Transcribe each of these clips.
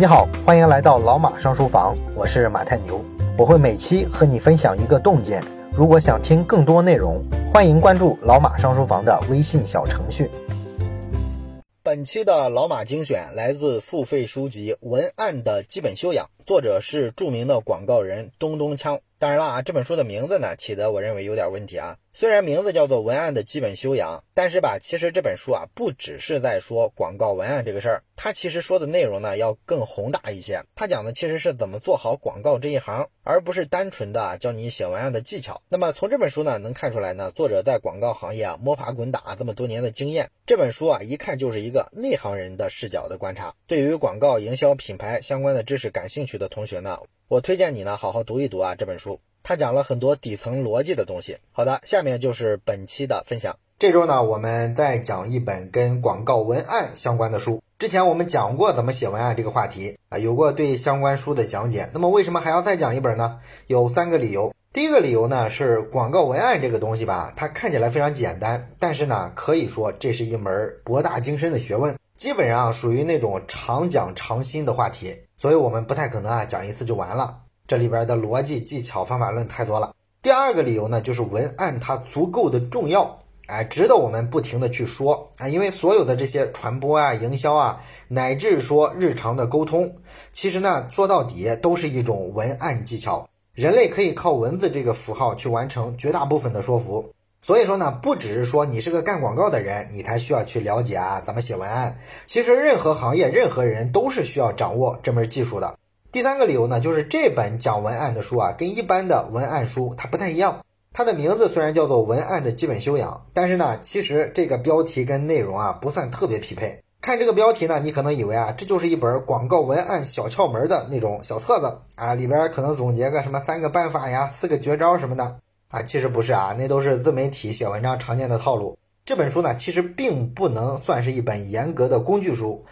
你好，欢迎来到老马上书房，我是马太牛，我会每期和你分享一个洞见。如果想听更多内容，欢迎关注老马上书房的微信小程序。本期的老马精选来自付费书籍《文案的基本修养》，作者是著名的广告人东东锵。当然了啊，这本书的名字呢起的我认为有点问题啊。虽然名字叫做《文案的基本修养》，但是吧，其实这本书啊不只是在说广告文案这个事儿，它其实说的内容呢要更宏大一些。它讲的其实是怎么做好广告这一行，而不是单纯的教你写文案的技巧。那么从这本书呢能看出来呢，作者在广告行业啊摸爬滚打这么多年的经验，这本书啊一看就是一个内行人的视角的观察。对于广告营销品牌相关的知识感兴趣的同学呢，我推荐你呢好好读一读啊这本书。它讲了很多底层逻辑的东西。好的，下面就是本期的分享。这周呢，我们再讲一本跟广告文案相关的书。之前我们讲过怎么写文案这个话题啊，有过对相关书的讲解。那么为什么还要再讲一本呢？有三个理由。第一个理由呢是广告文案这个东西吧，它看起来非常简单，但是呢，可以说这是一门博大精深的学问，基本上属于那种常讲常新的话题，所以我们不太可能啊讲一次就完了。这里边的逻辑技巧方法论太多了。第二个理由呢，就是文案它足够的重要，哎，值得我们不停的去说啊。因为所有的这些传播啊、营销啊，乃至说日常的沟通，其实呢，说到底都是一种文案技巧。人类可以靠文字这个符号去完成绝大部分的说服。所以说呢，不只是说你是个干广告的人，你才需要去了解啊怎么写文案。其实任何行业、任何人都是需要掌握这门技术的。第三个理由呢，就是这本讲文案的书啊，跟一般的文案书它不太一样。它的名字虽然叫做《文案的基本修养》，但是呢，其实这个标题跟内容啊不算特别匹配。看这个标题呢，你可能以为啊，这就是一本广告文案小窍门的那种小册子啊，里边可能总结个什么三个办法呀、四个绝招什么的啊，其实不是啊，那都是自媒体写文章常见的套路。这本书呢，其实并不能算是一本严格的工具书。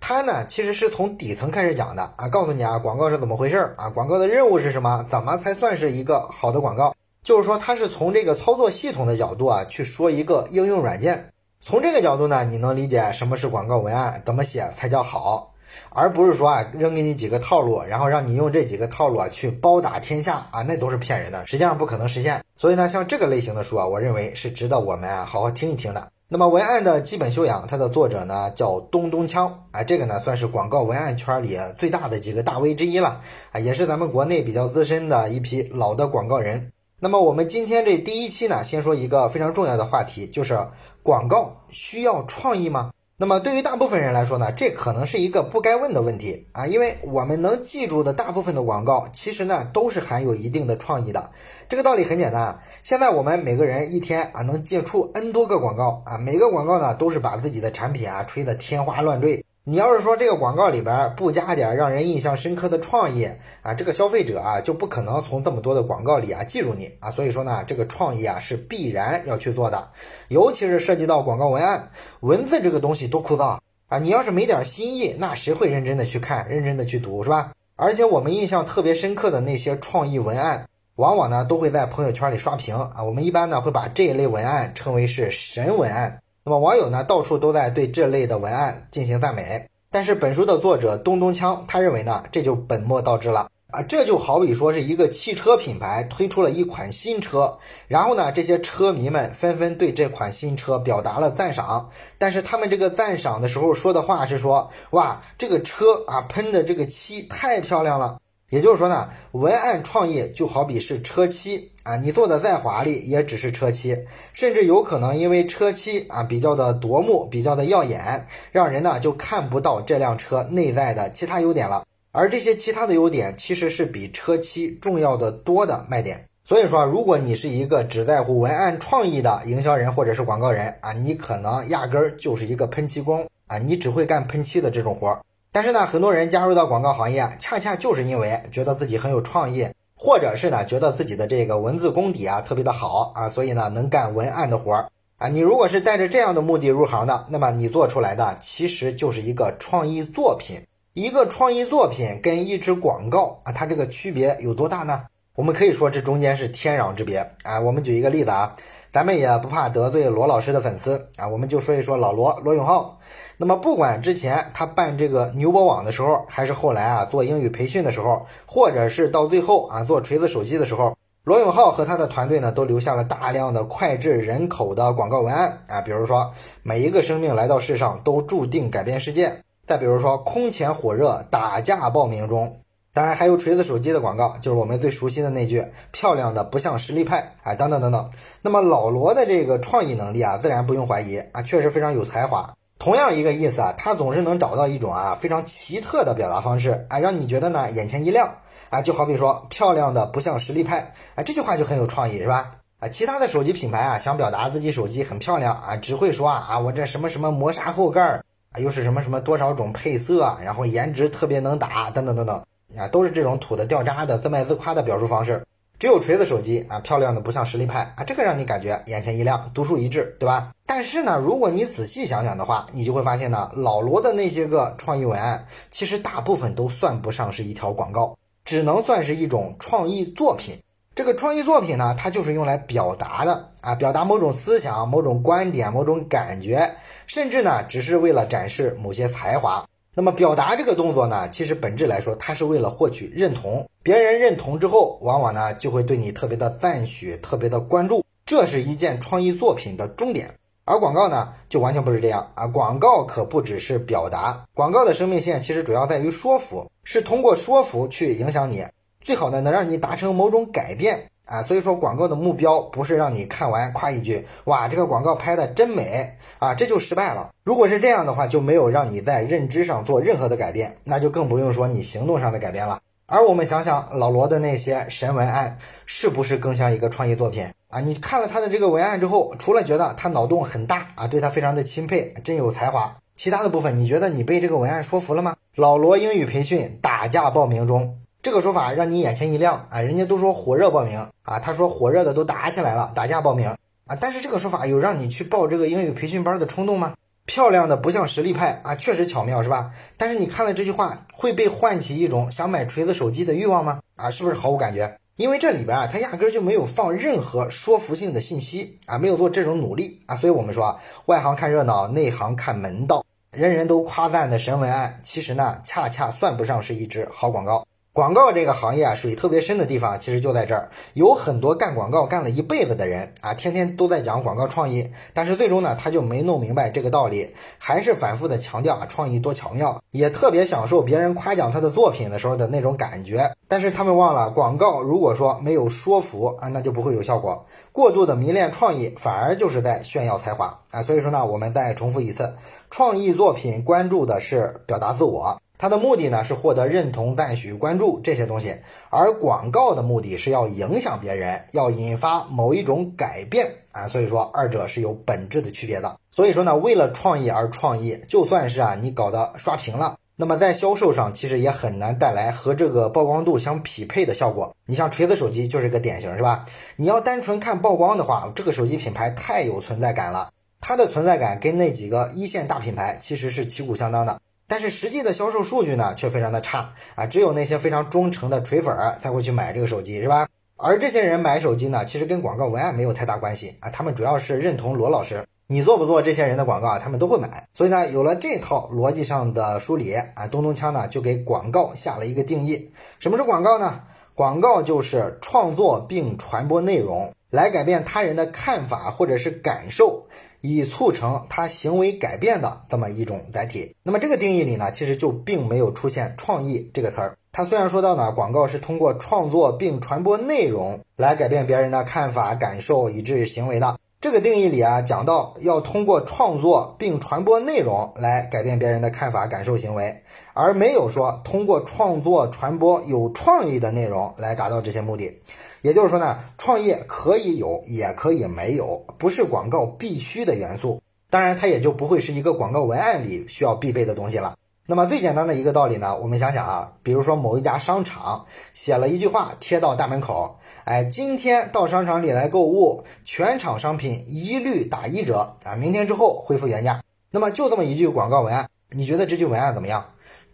它呢，其实是从底层开始讲的啊，告诉你啊，广告是怎么回事儿啊，广告的任务是什么，怎么才算是一个好的广告？就是说，它是从这个操作系统的角度啊，去说一个应用软件。从这个角度呢，你能理解什么是广告文案，怎么写才叫好，而不是说啊，扔给你几个套路，然后让你用这几个套路啊去包打天下啊，那都是骗人的，实际上不可能实现。所以呢，像这个类型的书啊，我认为是值得我们啊好好听一听的。那么文案的基本修养，它的作者呢叫东东锵，啊，这个呢算是广告文案圈里最大的几个大 V 之一了，啊，也是咱们国内比较资深的一批老的广告人。那么我们今天这第一期呢，先说一个非常重要的话题，就是广告需要创意吗？那么对于大部分人来说呢，这可能是一个不该问的问题啊，因为我们能记住的大部分的广告，其实呢都是含有一定的创意的。这个道理很简单，现在我们每个人一天啊能接触 N 多个广告啊，每个广告呢都是把自己的产品啊吹得天花乱坠。你要是说这个广告里边不加点让人印象深刻的创意啊，这个消费者啊就不可能从这么多的广告里啊记住你啊。所以说呢，这个创意啊是必然要去做的，尤其是涉及到广告文案，文字这个东西多枯燥啊！你要是没点新意，那谁会认真的去看、认真的去读是吧？而且我们印象特别深刻的那些创意文案，往往呢都会在朋友圈里刷屏啊。我们一般呢会把这一类文案称为是神文案。那么网友呢，到处都在对这类的文案进行赞美，但是本书的作者东东锵他认为呢，这就本末倒置了啊！这就好比说是一个汽车品牌推出了一款新车，然后呢，这些车迷们纷纷对这款新车表达了赞赏，但是他们这个赞赏的时候说的话是说，哇，这个车啊喷的这个漆太漂亮了。也就是说呢，文案创意就好比是车漆啊，你做的再华丽，也只是车漆，甚至有可能因为车漆啊比较的夺目、比较的耀眼，让人呢就看不到这辆车内在的其他优点了。而这些其他的优点，其实是比车漆重要的多的卖点。所以说，如果你是一个只在乎文案创意的营销人或者是广告人啊，你可能压根儿就是一个喷漆工啊，你只会干喷漆的这种活儿。但是呢，很多人加入到广告行业，恰恰就是因为觉得自己很有创意，或者是呢，觉得自己的这个文字功底啊特别的好啊，所以呢，能干文案的活儿啊。你如果是带着这样的目的入行的，那么你做出来的其实就是一个创意作品。一个创意作品跟一支广告啊，它这个区别有多大呢？我们可以说这中间是天壤之别啊。我们举一个例子啊。咱们也不怕得罪罗老师的粉丝啊，我们就说一说老罗罗永浩。那么不管之前他办这个牛博网的时候，还是后来啊做英语培训的时候，或者是到最后啊做锤子手机的时候，罗永浩和他的团队呢都留下了大量的脍炙人口的广告文案啊，比如说每一个生命来到世上都注定改变世界，再比如说空前火热打架报名中，当然还有锤子手机的广告，就是我们最熟悉的那句漂亮的不像实力派啊等等等等。那么老罗的这个创意能力啊，自然不用怀疑啊，确实非常有才华。同样一个意思啊，他总是能找到一种啊非常奇特的表达方式啊，让你觉得呢眼前一亮啊，就好比说漂亮的不像实力派啊，这句话就很有创意是吧？啊，其他的手机品牌啊想表达自己手机很漂亮啊，只会说啊啊我这什么什么磨砂后盖儿啊，又是什么什么多少种配色，然后颜值特别能打等等等等啊，都是这种土的掉渣的自卖自夸的表述方式。只有锤子手机啊，漂亮的不像实力派啊，这个让你感觉眼前一亮，独树一帜，对吧？但是呢，如果你仔细想想的话，你就会发现呢，老罗的那些个创意文案，其实大部分都算不上是一条广告，只能算是一种创意作品。这个创意作品呢，它就是用来表达的啊，表达某种思想、某种观点、某种感觉，甚至呢，只是为了展示某些才华。那么表达这个动作呢，其实本质来说，它是为了获取认同。别人认同之后，往往呢就会对你特别的赞许，特别的关注。这是一件创意作品的终点。而广告呢，就完全不是这样啊！广告可不只是表达，广告的生命线其实主要在于说服，是通过说服去影响你，最好呢能让你达成某种改变。啊，所以说广告的目标不是让你看完夸一句，哇，这个广告拍的真美啊，这就失败了。如果是这样的话，就没有让你在认知上做任何的改变，那就更不用说你行动上的改变了。而我们想想老罗的那些神文案，是不是更像一个创意作品啊？你看了他的这个文案之后，除了觉得他脑洞很大啊，对他非常的钦佩，真有才华，其他的部分你觉得你被这个文案说服了吗？老罗英语培训打架报名中。这个说法让你眼前一亮啊！人家都说火热报名啊，他说火热的都打起来了，打架报名啊。但是这个说法有让你去报这个英语培训班的冲动吗？漂亮的不像实力派啊，确实巧妙是吧？但是你看了这句话，会被唤起一种想买锤子手机的欲望吗？啊，是不是毫无感觉？因为这里边啊，他压根就没有放任何说服性的信息啊，没有做这种努力啊。所以我们说啊，外行看热闹，内行看门道。人人都夸赞的神文案，其实呢，恰恰算不上是一支好广告。广告这个行业啊，水特别深的地方，其实就在这儿。有很多干广告干了一辈子的人啊，天天都在讲广告创意，但是最终呢，他就没弄明白这个道理，还是反复的强调啊，创意多巧妙，也特别享受别人夸奖他的作品的时候的那种感觉。但是他们忘了，广告如果说没有说服啊，那就不会有效果。过度的迷恋创意，反而就是在炫耀才华啊。所以说呢，我们再重复一次，创意作品关注的是表达自我。它的目的呢是获得认同、赞许、关注这些东西，而广告的目的是要影响别人，要引发某一种改变啊，所以说二者是有本质的区别的。所以说呢，为了创意而创意，就算是啊你搞的刷屏了，那么在销售上其实也很难带来和这个曝光度相匹配的效果。你像锤子手机就是一个典型，是吧？你要单纯看曝光的话，这个手机品牌太有存在感了，它的存在感跟那几个一线大品牌其实是旗鼓相当的。但是实际的销售数据呢，却非常的差啊！只有那些非常忠诚的锤粉儿才会去买这个手机，是吧？而这些人买手机呢，其实跟广告文案没有太大关系啊，他们主要是认同罗老师，你做不做这些人的广告啊，他们都会买。所以呢，有了这套逻辑上的梳理啊，东东锵呢就给广告下了一个定义：什么是广告呢？广告就是创作并传播内容，来改变他人的看法或者是感受。以促成他行为改变的这么一种载体。那么这个定义里呢，其实就并没有出现“创意”这个词儿。它虽然说到呢，广告是通过创作并传播内容来改变别人的看法、感受，以至于行为的。这个定义里啊，讲到要通过创作并传播内容来改变别人的看法、感受、行为，而没有说通过创作传播有创意的内容来达到这些目的。也就是说呢，创业可以有，也可以没有，不是广告必须的元素。当然，它也就不会是一个广告文案里需要必备的东西了。那么最简单的一个道理呢，我们想想啊，比如说某一家商场写了一句话贴到大门口，哎，今天到商场里来购物，全场商品一律打一折啊，明天之后恢复原价。那么就这么一句广告文案，你觉得这句文案怎么样？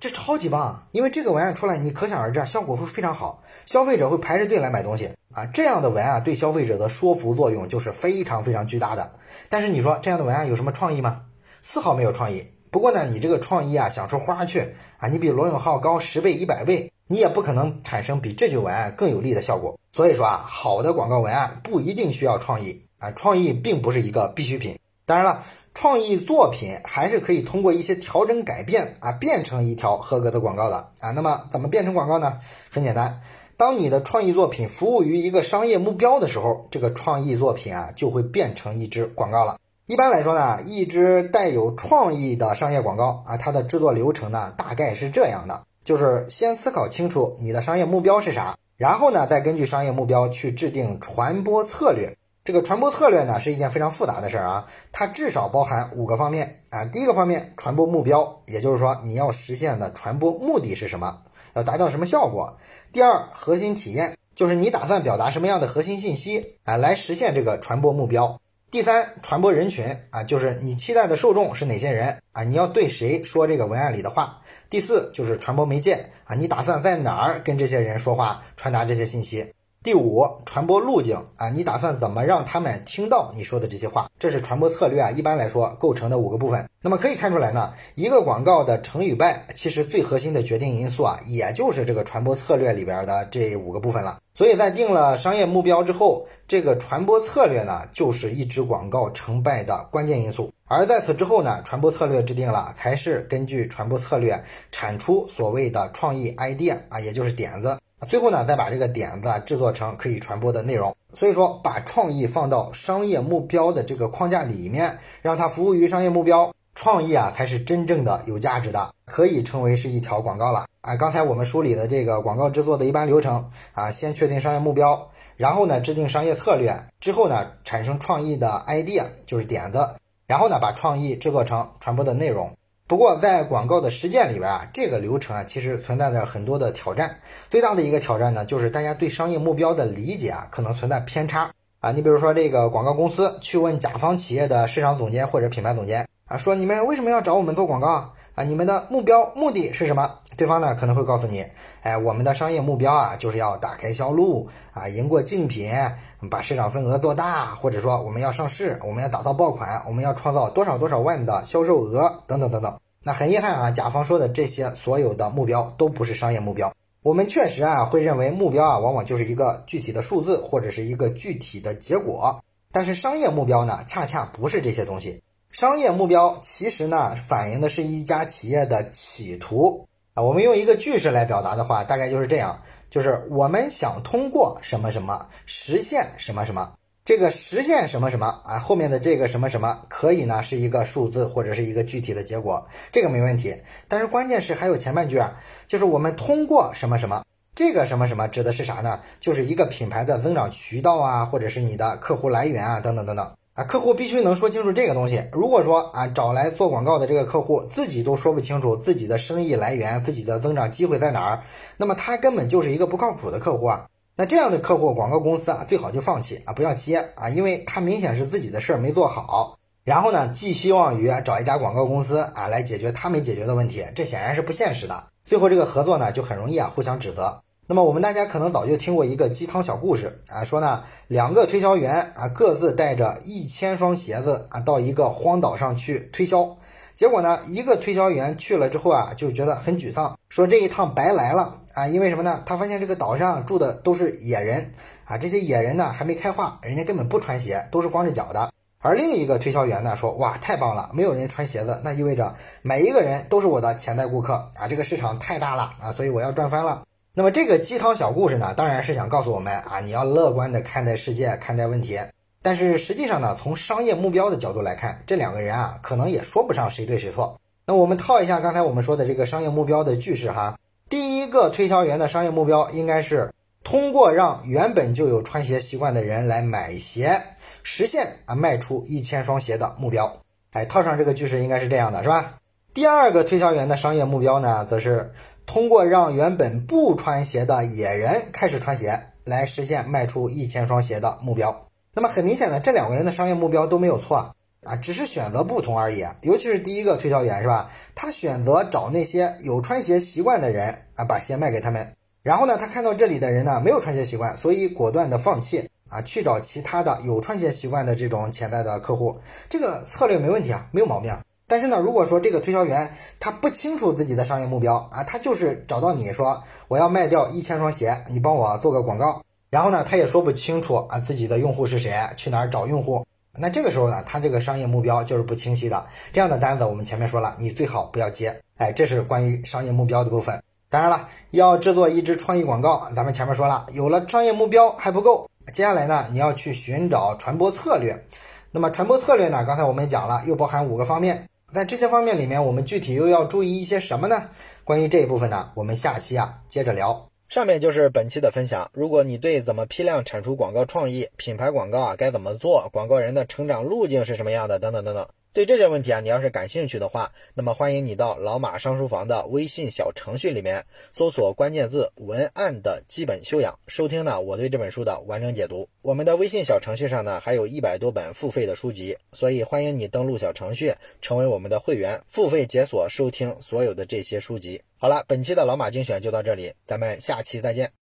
这超级棒，因为这个文案出来，你可想而知啊，效果会非常好，消费者会排着队来买东西啊。这样的文案对消费者的说服作用就是非常非常巨大的。但是你说这样的文案有什么创意吗？丝毫没有创意，不过呢，你这个创意啊，想出花去啊，你比罗永浩高十倍、一百倍，你也不可能产生比这句文案更有利的效果。所以说啊，好的广告文案不一定需要创意啊，创意并不是一个必需品。当然了，创意作品还是可以通过一些调整改变啊，变成一条合格的广告的啊。那么怎么变成广告呢？很简单，当你的创意作品服务于一个商业目标的时候，这个创意作品啊就会变成一支广告了。一般来说呢，一支带有创意的商业广告啊，它的制作流程呢大概是这样的：就是先思考清楚你的商业目标是啥，然后呢再根据商业目标去制定传播策略。这个传播策略呢是一件非常复杂的事儿啊，它至少包含五个方面啊。第一个方面，传播目标，也就是说你要实现的传播目的是什么，要达到什么效果。第二，核心体验，就是你打算表达什么样的核心信息啊，来实现这个传播目标。第三，传播人群啊，就是你期待的受众是哪些人啊？你要对谁说这个文案里的话？第四，就是传播媒介啊，你打算在哪儿跟这些人说话，传达这些信息？第五，传播路径啊，你打算怎么让他们听到你说的这些话？这是传播策略啊，一般来说构成的五个部分。那么可以看出来呢，一个广告的成与败，其实最核心的决定因素啊，也就是这个传播策略里边的这五个部分了。所以在定了商业目标之后，这个传播策略呢，就是一支广告成败的关键因素。而在此之后呢，传播策略制定了，才是根据传播策略产出所谓的创意 idea 啊，也就是点子。最后呢，再把这个点子啊制作成可以传播的内容。所以说，把创意放到商业目标的这个框架里面，让它服务于商业目标，创意啊才是真正的有价值的，可以称为是一条广告了啊。刚才我们梳理的这个广告制作的一般流程啊，先确定商业目标，然后呢制定商业策略，之后呢产生创意的 idea 就是点子，然后呢把创意制作成传播的内容。不过，在广告的实践里边啊，这个流程啊，其实存在着很多的挑战。最大的一个挑战呢，就是大家对商业目标的理解啊，可能存在偏差啊。你比如说，这个广告公司去问甲方企业的市场总监或者品牌总监啊，说你们为什么要找我们做广告啊？你们的目标目的是什么？对方呢可能会告诉你，哎，我们的商业目标啊，就是要打开销路啊，赢过竞品，把市场份额做大，或者说我们要上市，我们要打造爆款，我们要创造多少多少万的销售额，等等等等。那很遗憾啊，甲方说的这些所有的目标都不是商业目标。我们确实啊会认为目标啊往往就是一个具体的数字或者是一个具体的结果，但是商业目标呢恰恰不是这些东西。商业目标其实呢反映的是一家企业的企图。啊，我们用一个句式来表达的话，大概就是这样，就是我们想通过什么什么实现什么什么，这个实现什么什么啊，后面的这个什么什么可以呢是一个数字或者是一个具体的结果，这个没问题。但是关键是还有前半句啊，就是我们通过什么什么，这个什么什么指的是啥呢？就是一个品牌的增长渠道啊，或者是你的客户来源啊，等等等等。啊，客户必须能说清楚这个东西。如果说啊，找来做广告的这个客户自己都说不清楚自己的生意来源、自己的增长机会在哪儿，那么他根本就是一个不靠谱的客户啊。那这样的客户，广告公司啊最好就放弃啊，不要接啊，因为他明显是自己的事儿没做好。然后呢，寄希望于找一家广告公司啊来解决他没解决的问题，这显然是不现实的。最后这个合作呢，就很容易啊互相指责。那么我们大家可能早就听过一个鸡汤小故事啊，说呢两个推销员啊各自带着一千双鞋子啊到一个荒岛上去推销，结果呢一个推销员去了之后啊就觉得很沮丧，说这一趟白来了啊，因为什么呢？他发现这个岛上住的都是野人啊，这些野人呢还没开化，人家根本不穿鞋，都是光着脚的。而另一个推销员呢说，哇太棒了，没有人穿鞋子，那意味着每一个人都是我的潜在顾客啊，这个市场太大了啊，所以我要赚翻了。那么这个鸡汤小故事呢，当然是想告诉我们啊，你要乐观的看待世界，看待问题。但是实际上呢，从商业目标的角度来看，这两个人啊，可能也说不上谁对谁错。那我们套一下刚才我们说的这个商业目标的句式哈，第一个推销员的商业目标应该是通过让原本就有穿鞋习惯的人来买鞋，实现啊卖出一千双鞋的目标。哎，套上这个句式应该是这样的，是吧？第二个推销员的商业目标呢，则是。通过让原本不穿鞋的野人开始穿鞋，来实现卖出一千双鞋的目标。那么很明显的，这两个人的商业目标都没有错啊，只是选择不同而已。尤其是第一个推销员是吧？他选择找那些有穿鞋习惯的人啊，把鞋卖给他们。然后呢，他看到这里的人呢没有穿鞋习惯，所以果断的放弃啊，去找其他的有穿鞋习惯的这种潜在的客户。这个策略没问题啊，没有毛病。但是呢，如果说这个推销员他不清楚自己的商业目标啊，他就是找到你说我要卖掉一千双鞋，你帮我做个广告，然后呢，他也说不清楚啊自己的用户是谁，去哪儿找用户，那这个时候呢，他这个商业目标就是不清晰的。这样的单子我们前面说了，你最好不要接。哎，这是关于商业目标的部分。当然了，要制作一支创意广告，咱们前面说了，有了商业目标还不够，接下来呢，你要去寻找传播策略。那么传播策略呢，刚才我们讲了，又包含五个方面。在这些方面里面，我们具体又要注意一些什么呢？关于这一部分呢，我们下期啊接着聊。上面就是本期的分享。如果你对怎么批量产出广告创意、品牌广告啊该怎么做、广告人的成长路径是什么样的等等等等。对这些问题啊，你要是感兴趣的话，那么欢迎你到老马上书房的微信小程序里面搜索关键字“文案的基本修养”，收听呢我对这本书的完整解读。我们的微信小程序上呢，还有一百多本付费的书籍，所以欢迎你登录小程序，成为我们的会员，付费解锁收听所有的这些书籍。好了，本期的老马精选就到这里，咱们下期再见。